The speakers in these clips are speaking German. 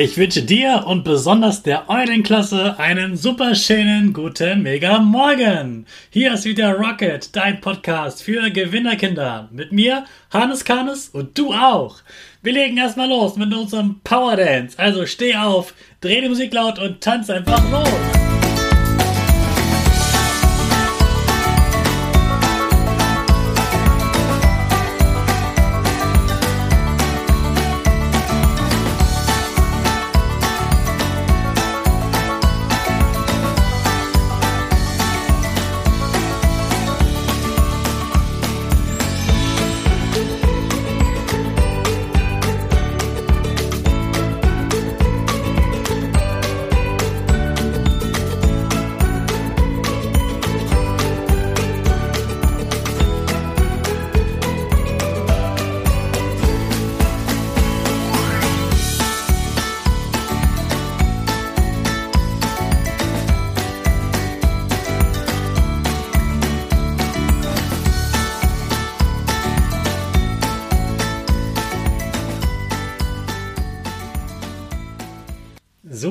Ich wünsche dir und besonders der Eulenklasse einen super schönen guten Mega Morgen. Hier ist wieder Rocket, dein Podcast für Gewinnerkinder. Mit mir, Hannes Karnes und du auch. Wir legen erstmal los mit unserem Power Dance. Also steh auf, dreh die Musik laut und tanz einfach los.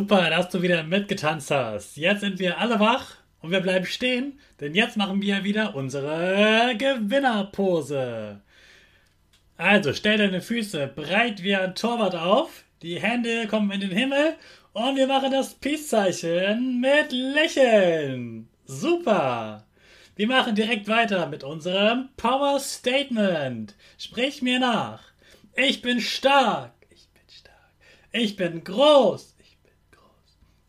Super, dass du wieder mitgetanzt hast. Jetzt sind wir alle wach und wir bleiben stehen, denn jetzt machen wir wieder unsere Gewinnerpose. Also stell deine Füße breit wie ein Torwart auf, die Hände kommen in den Himmel und wir machen das Peace-Zeichen mit Lächeln. Super! Wir machen direkt weiter mit unserem Power Statement. Sprich mir nach. Ich bin stark. Ich bin stark. Ich bin groß.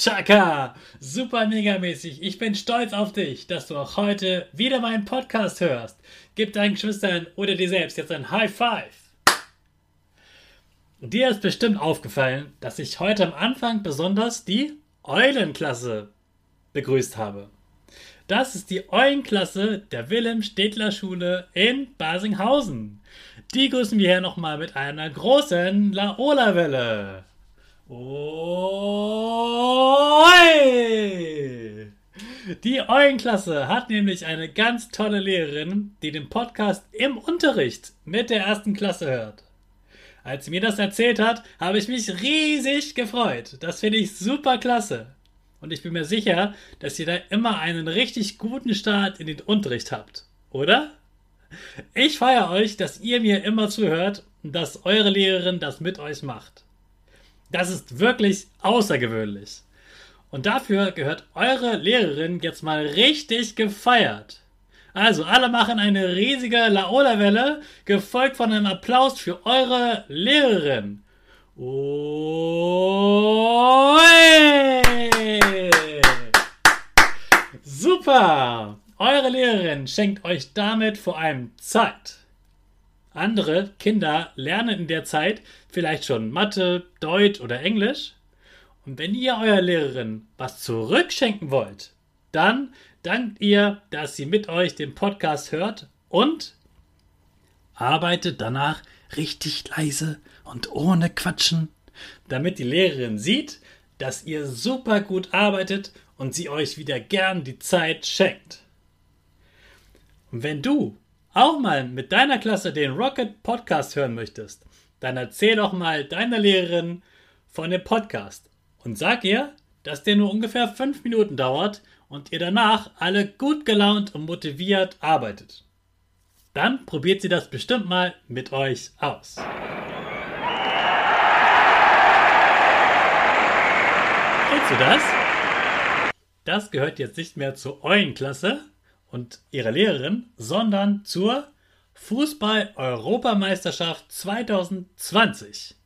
Chaka! Super megamäßig. Ich bin stolz auf dich, dass du auch heute wieder meinen Podcast hörst. Gib deinen Geschwistern oder dir selbst jetzt ein High Five. Dir ist bestimmt aufgefallen, dass ich heute am Anfang besonders die Eulenklasse begrüßt habe. Das ist die Eulenklasse der Wilhelm Städtler Schule in Basinghausen. Die grüßen wir hier nochmal mit einer großen Laola-Welle. Oi! Die Eulenklasse hat nämlich eine ganz tolle Lehrerin, die den Podcast im Unterricht mit der ersten Klasse hört. Als sie mir das erzählt hat, habe ich mich riesig gefreut. Das finde ich super klasse. Und ich bin mir sicher, dass ihr da immer einen richtig guten Start in den Unterricht habt. Oder? Ich feiere euch, dass ihr mir immer zuhört und dass eure Lehrerin das mit euch macht. Das ist wirklich außergewöhnlich. Und dafür gehört eure Lehrerin jetzt mal richtig gefeiert. Also, alle machen eine riesige Laola-Welle, gefolgt von einem Applaus für eure Lehrerin. Oi! Super! Eure Lehrerin schenkt euch damit vor allem Zeit. Andere Kinder lernen in der Zeit vielleicht schon Mathe, Deutsch oder Englisch und wenn ihr eurer Lehrerin was zurückschenken wollt, dann dankt ihr, dass sie mit euch den Podcast hört und arbeitet danach richtig leise und ohne Quatschen, damit die Lehrerin sieht, dass ihr super gut arbeitet und sie euch wieder gern die Zeit schenkt. Und wenn du auch mal mit deiner Klasse den Rocket Podcast hören möchtest, dann erzähl doch mal deiner Lehrerin von dem Podcast und sag ihr, dass der nur ungefähr fünf Minuten dauert und ihr danach alle gut gelaunt und motiviert arbeitet. Dann probiert sie das bestimmt mal mit euch aus. Kennst du das? Das gehört jetzt nicht mehr zur Eulenklasse und ihrer Lehrerin, sondern zur Fußball-Europameisterschaft 2020.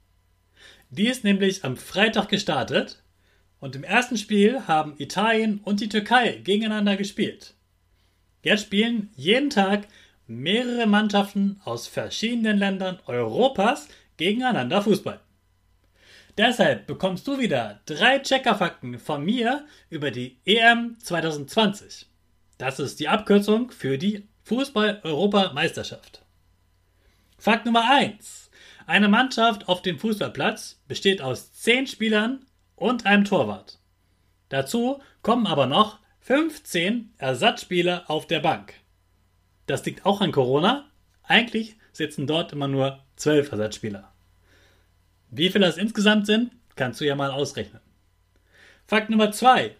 Die ist nämlich am Freitag gestartet und im ersten Spiel haben Italien und die Türkei gegeneinander gespielt. Jetzt spielen jeden Tag mehrere Mannschaften aus verschiedenen Ländern Europas gegeneinander Fußball. Deshalb bekommst du wieder drei Checkerfakten von mir über die EM 2020. Das ist die Abkürzung für die Fußball-Europameisterschaft. Fakt Nummer 1. Eine Mannschaft auf dem Fußballplatz besteht aus 10 Spielern und einem Torwart. Dazu kommen aber noch 15 Ersatzspieler auf der Bank. Das liegt auch an Corona. Eigentlich sitzen dort immer nur 12 Ersatzspieler. Wie viele das insgesamt sind, kannst du ja mal ausrechnen. Fakt Nummer 2.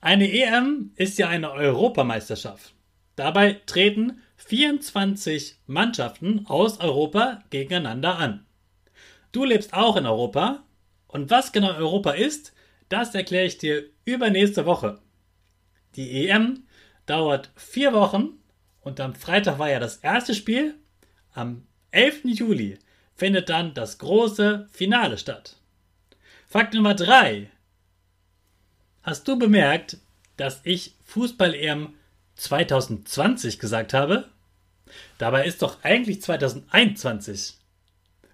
Eine EM ist ja eine Europameisterschaft. Dabei treten 24 Mannschaften aus Europa gegeneinander an. Du lebst auch in Europa und was genau Europa ist, das erkläre ich dir übernächste Woche. Die EM dauert vier Wochen und am Freitag war ja das erste Spiel. Am 11. Juli findet dann das große Finale statt. Fakt Nummer 3. Hast du bemerkt, dass ich Fußball-EM 2020 gesagt habe? Dabei ist doch eigentlich 2021.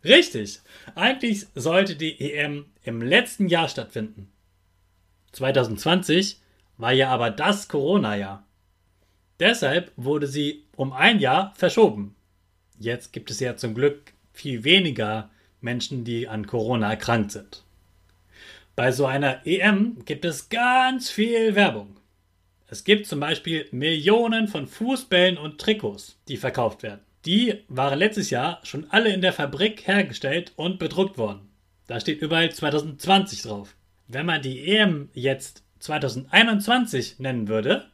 Richtig, eigentlich sollte die EM im letzten Jahr stattfinden. 2020 war ja aber das Corona-Jahr. Deshalb wurde sie um ein Jahr verschoben. Jetzt gibt es ja zum Glück viel weniger Menschen, die an Corona erkrankt sind. Bei so einer EM gibt es ganz viel Werbung. Es gibt zum Beispiel Millionen von Fußbällen und Trikots, die verkauft werden. Die waren letztes Jahr schon alle in der Fabrik hergestellt und bedruckt worden. Da steht überall 2020 drauf. Wenn man die EM jetzt 2021 nennen würde,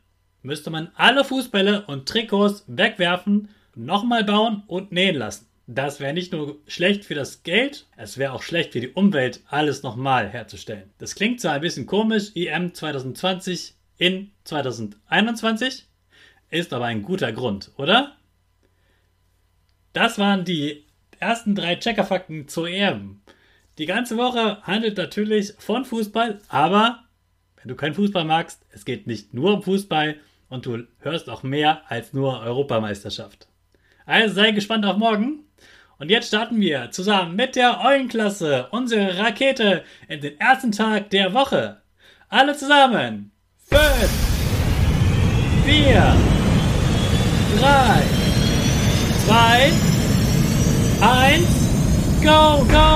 müsste man alle Fußbälle und Trikots wegwerfen, nochmal bauen und nähen lassen. Das wäre nicht nur schlecht für das Geld, es wäre auch schlecht für die Umwelt, alles nochmal herzustellen. Das klingt zwar ein bisschen komisch, EM 2020 in 2021, ist aber ein guter Grund, oder? Das waren die ersten drei Checkerfakten zu EM. Die ganze Woche handelt natürlich von Fußball, aber wenn du keinen Fußball magst, es geht nicht nur um Fußball und du hörst auch mehr als nur Europameisterschaft. Also sei gespannt auf morgen. Und jetzt starten wir zusammen mit der Eulenklasse unsere Rakete in den ersten Tag der Woche. Alle zusammen. 5, 4, 3, 2, 1, go, go, go!